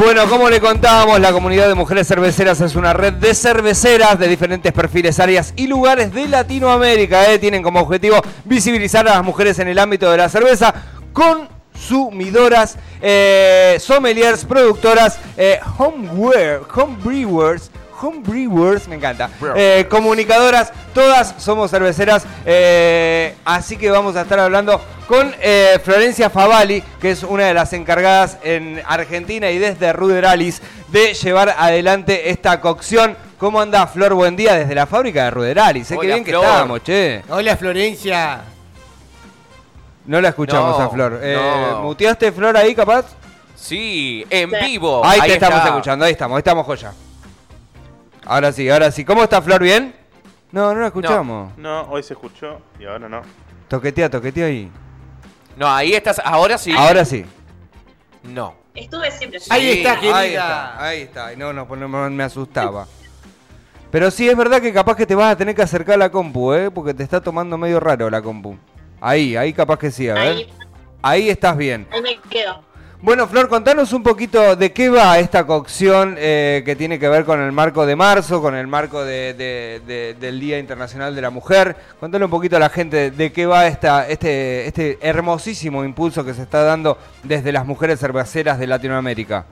Bueno, como le contábamos, la comunidad de mujeres cerveceras es una red de cerveceras de diferentes perfiles, áreas y lugares de Latinoamérica. ¿eh? Tienen como objetivo visibilizar a las mujeres en el ámbito de la cerveza consumidoras, eh, sommeliers, productoras, eh, homeware, homebrewers, homebrewers, me encanta, eh, comunicadoras, todas somos cerveceras, eh, así que vamos a estar hablando con eh, Florencia Favali, que es una de las encargadas en Argentina y desde Ruderalis de llevar adelante esta cocción. ¿Cómo anda Flor? Buen día desde la fábrica de Ruderalis. Sé que Hola, bien que estamos, che. Hola Florencia. No la escuchamos No, a Flor. Eh, no. ¿Muteaste Flor ahí, capaz? Sí, en vivo. Ahí, te estamos está. escuchando, ahí estamos, ahí estamos joya. Ahora sí, ahora sí. ¿Cómo está Flor? ¿Bien? No, no la escuchamos. No, hoy se escuchó y ahora no. Toquetea, toquetea ahí. No, ahí estás. Ahora sí. Ahora sí. No. Estuve siempre así. Ahí está, querida. Ahí está, ahí está. Ay, No, no, no, no, me asustaba. Pero sí, es verdad que capaz que te vas a tener que acercar a la compu, ¿eh? Porque te está tomando medio raro la compu. Ahí, ahí capaz que sí, a ver. Ahí, Ahí estás bien. ahí me quedo. Bueno, Flor, contanos un poquito de qué va esta cocción eh, que tiene que ver con el marco de marzo, con el marco de- de- de- del Día Internacional de la Mujer. Contale un poquito a la gente de qué va esta, este, este hermosísimo impulso que se está dando desde las mujeres cerveceras de Latinoamérica.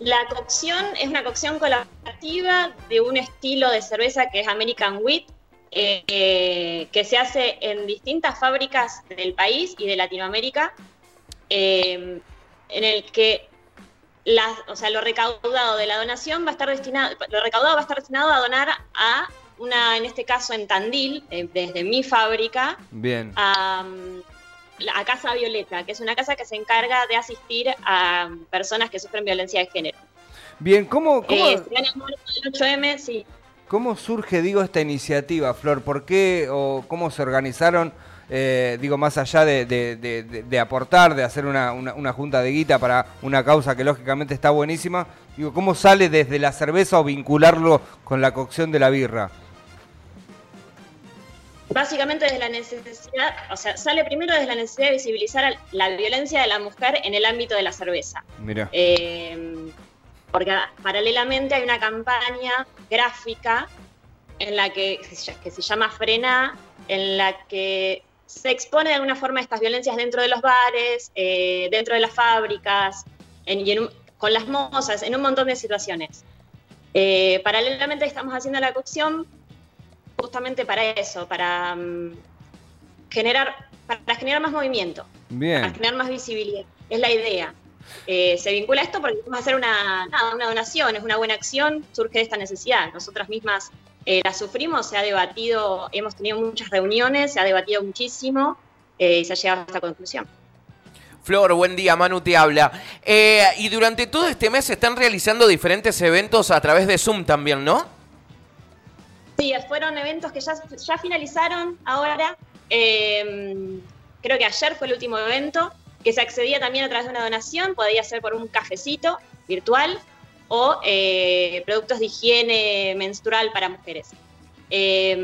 La cocción es una cocción colaborativa de un estilo de cerveza que es American Wheat, eh, eh, que se hace en distintas fábricas del país y de Latinoamérica, eh, en el que las- o sea, lo recaudado de la donación va a estar destinado, lo recaudado va a estar destinado a donar a una, en este caso en Tandil, eh, desde mi fábrica, Bien. a, la- a Casa Violeta, que es una casa que se encarga de asistir a personas que sufren violencia de género. Bien, ¿cómo, cómo, Eh, el del 8M, sí. cómo surge, digo, esta iniciativa, Flor? ¿Por qué o cómo se organizaron? Eh, digo, más allá de, de- de- de- de aportar, de hacer una, una- una junta de guita para una causa que lógicamente está buenísima, digo, ¿cómo sale desde la cerveza o vincularlo con la cocción de la birra? Básicamente desde la necesidad, o sea, sale primero desde la necesidad de visibilizar la violencia de la mujer en el ámbito de la cerveza. Mira. Eh, porque paralelamente hay una campaña gráfica en la que, que se llama Frena, en la que se expone de alguna forma estas violencias dentro de los bares, eh, dentro de las fábricas, en- y en un- con las mozas, en un montón de situaciones. Eh, paralelamente estamos haciendo la cocción justamente para eso, para mm, generar, para generar más movimiento para Bien. generar más visibilidad. Es la idea. Eh, se vincula a esto porque vamos a hacer una, nada, una donación, es una buena acción, surge de esta necesidad. Nosotras mismas eh, la sufrimos, se ha debatido, hemos tenido muchas reuniones, se ha debatido muchísimo eh, y se ha llegado a esta conclusión. Flor, buen día, Manu te habla. Eh, y durante todo este mes se están realizando diferentes eventos a través de Zoom también, ¿no? Sí, fueron eventos que ya, ya finalizaron ahora. Eh, creo que ayer fue el último evento, que se accedía también a través de una donación, podía ser por un cafecito virtual o eh, productos de higiene menstrual para mujeres. Eh,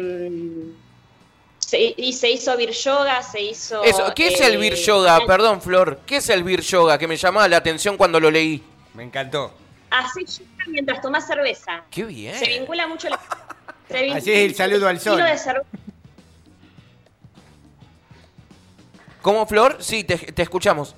se- y se hizo Vir Yoga, se hizo... Eso, ¿Qué es el eh, Beer Yoga? Perdón, Flor. ¿Qué es el Beer Yoga? Que me llamaba la atención cuando lo leí. Me encantó. Hacer yoga mientras tomás cerveza. Qué bien. Se vincula mucho... la- se vincula Así es el saludo al sol. estilo de cerveza ¿Cómo, Flor? Sí, te, te escuchamos.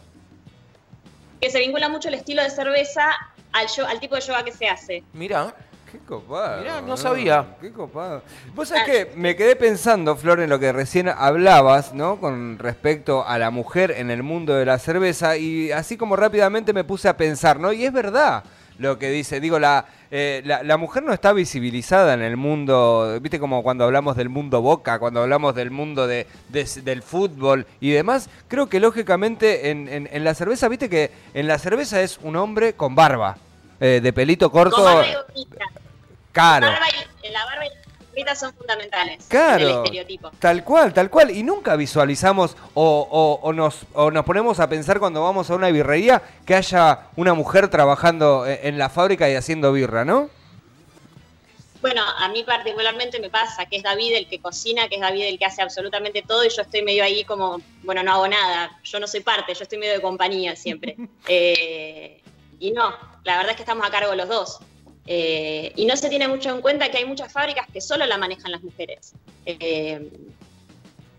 que se vincula mucho el estilo de cerveza al, yo- al tipo de yoga que se hace. Mira. Qué copado. Mirá, no sabía. Qué copado. Vos sabés que me quedé pensando, Flor, en lo que recién hablabas, ¿no? Con respecto a la mujer en el mundo de la cerveza y así como rápidamente me puse a pensar, ¿no? Y es verdad lo que dice, digo, la, eh, la, la mujer no está visibilizada en el mundo, viste como cuando hablamos del mundo boca, cuando hablamos del mundo de, de- del fútbol y demás, creo que lógicamente en, en- en la cerveza, viste que en la cerveza es un hombre con barba, eh, de pelito corto, Con barba y y- la barba y la son fundamentales Claro. en el estereotipo. Tal cual, tal cual. Y nunca visualizamos o, o- o nos, o nos ponemos a pensar cuando vamos a una birrería que haya una mujer trabajando e- en la fábrica y haciendo birra, ¿no? Bueno, a mí particularmente me pasa que es David el que cocina, que es David el que hace absolutamente todo y yo estoy medio ahí como, bueno, no hago nada, yo no soy parte, yo estoy medio de compañía siempre. Eh, y no, la verdad es que estamos a cargo los dos. Eh, y no se tiene mucho en cuenta que hay muchas fábricas que solo la manejan las mujeres, eh,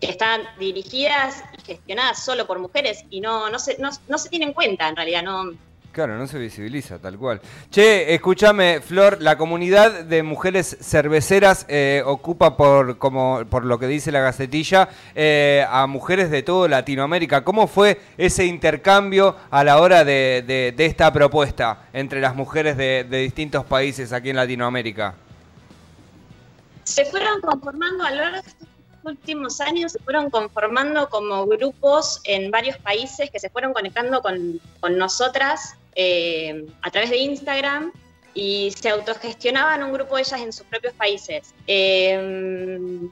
que están dirigidas y gestionadas solo por mujeres y no, no, se, no, no se tiene en cuenta en realidad, no, Claro, no se visibiliza tal cual. Che, escúchame, Flor, la comunidad de mujeres cerveceras eh, ocupa por, como por lo que dice la gacetilla, eh, a mujeres de toda Latinoamérica. ¿Cómo fue ese intercambio a la hora de, de- esta propuesta entre las mujeres de, de distintos países aquí en Latinoamérica? se fueron conformando a lo largo de estos últimos años, se fueron conformando como grupos en varios países que se fueron conectando con, con nosotras eh, a través de Instagram y se autogestionaban un grupo de ellas en sus propios países. Eh,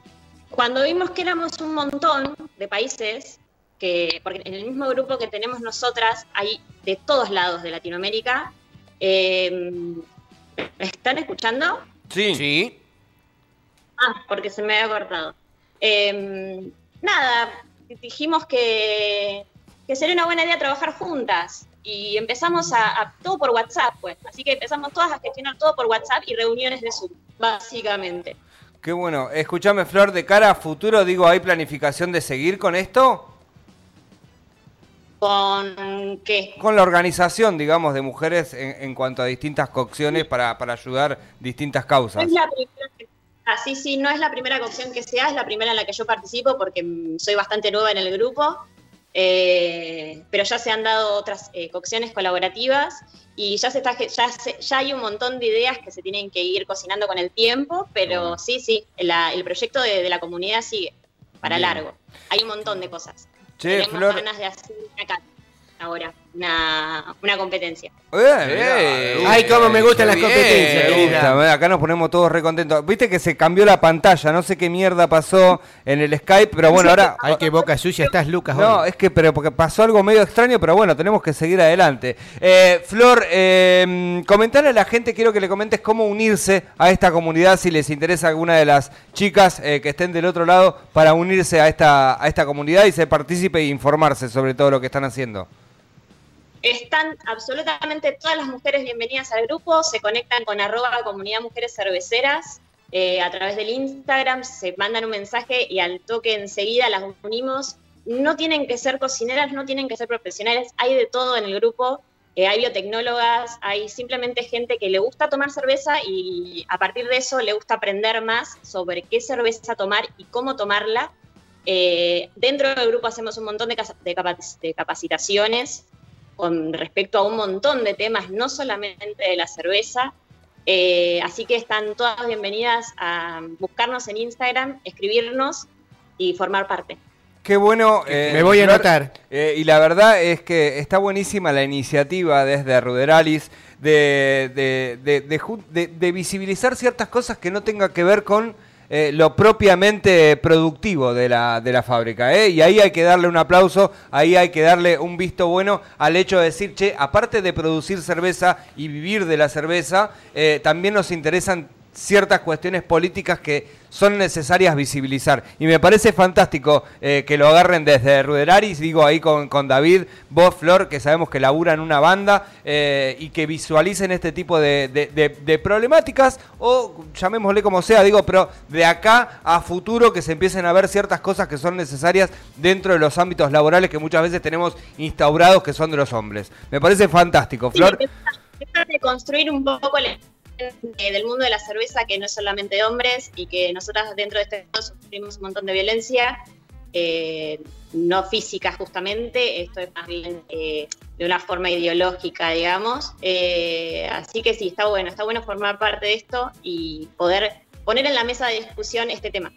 cuando vimos que éramos un montón de países, que, porque en el mismo grupo que tenemos nosotras hay de todos lados de Latinoamérica, eh, ¿me ¿están escuchando? Sí. Sí. Ah, porque se me había cortado. Eh, nada, dijimos que, que sería una buena idea trabajar juntas y empezamos a, a- todo por WhatsApp, pues. Así que empezamos todas a gestionar todo por WhatsApp y reuniones de Zoom, básicamente. Qué bueno. Escúchame, Flor, de cara a futuro, digo, ¿hay planificación de seguir con esto? ¿Con qué? Con la organización, digamos, de mujeres en, en cuanto a distintas cocciones para, para ayudar distintas No causas. es la primera que- ah, sí, sí, no es la primera cocción que se hace, es la primera en la que yo participo porque mm, soy bastante nueva en el grupo. Eh, pero ya se han dado otras eh, cocciones colaborativas y ya se está ya, se- ya hay un montón de ideas que se tienen que ir cocinando con el tiempo, pero sí, sí, la- el proyecto de, de la comunidad sigue para Bien. largo. Hay un montón de cosas. Che, Tenemos Flor. ganas de hacer una cata ahora, una, una competencia. Eh, Eh, mirá, Ay, cómo me gustan las Bien. competencias, Me querida. gusta, acá nos ponemos todos recontentos. Viste que se cambió la pantalla, no sé qué mierda pasó en el Skype, pero bueno, ahora... Ay, qué boca sucia estás, Lucas. No, hoy. es que pero porque pasó algo medio extraño, pero bueno, tenemos que seguir adelante. Eh, Flor, eh, comentarle a la gente, quiero que le comentes cómo unirse a esta comunidad, si les interesa alguna de las chicas eh, que estén del otro lado, para unirse a esta, a esta comunidad y ser partícipe e informarse sobre todo lo que están haciendo. Están absolutamente todas las mujeres bienvenidas al grupo, se conectan con arroba comunidad mujeres cerveceras eh, a través del Instagram, se mandan un mensaje y al toque enseguida las unimos. No tienen que ser cocineras, no tienen que ser profesionales, hay de todo en el grupo, eh, hay biotecnólogas, hay simplemente gente que le gusta tomar cerveza y a partir de eso le gusta aprender más sobre qué cerveza tomar y cómo tomarla. Eh, dentro del grupo hacemos un montón de, de capacitaciones con respecto a un montón de temas, no solamente de la cerveza. Eh, así que están todas bienvenidas a buscarnos en Instagram, escribirnos y formar parte. Qué bueno. eh, Me voy a anotar. eh, y la verdad es que está buenísima la iniciativa desde Ruderalis de, de, de- de ju- de- de visibilizar ciertas cosas que no tengan que ver con eh, lo propiamente productivo de la, de la fábrica. ¿eh? Y ahí hay que darle un aplauso, ahí hay que darle un visto bueno al hecho de decir, che, aparte de producir cerveza y vivir de la cerveza, eh, también nos interesan ciertas cuestiones políticas que son necesarias visibilizar. Y me parece fantástico eh, que lo agarren desde Ruderaris, digo ahí con, con David, vos, Flor, que sabemos que laburan una banda eh, y que visualicen este tipo de, de- de- de problemáticas o llamémosle como sea, digo, pero de acá a futuro que se empiecen a ver ciertas cosas que son necesarias dentro de los ámbitos laborales que muchas veces tenemos instaurados que son de los hombres. Me parece fantástico, Sí, Flor. empezar de construir un poco el eh, del mundo de la cerveza que no es solamente hombres y que nosotras dentro de este mundo sufrimos un montón de violencia, eh, no física justamente, esto es más bien eh, de una forma ideológica, digamos. Así que sí, está bueno, está bueno formar parte de esto y poder poner en la mesa de discusión este tema.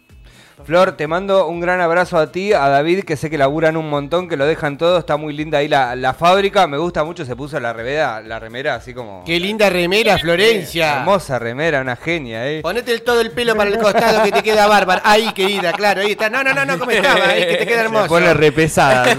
Flor, te mando un gran abrazo a ti, a David, que sé que laburan un montón, que lo dejan todo, está muy linda ahí la, la fábrica, me gusta mucho, se puso la remera, la remera así como... Qué linda remera, Florencia. Hermosa remera, una genia, ¿eh? Ponete el- todo el pelo para el costado que te queda bárbaro. Ahí, querida, claro, ahí está. No, no, no, no, como estaba, ahí que te queda Se hermoso. pone repesada.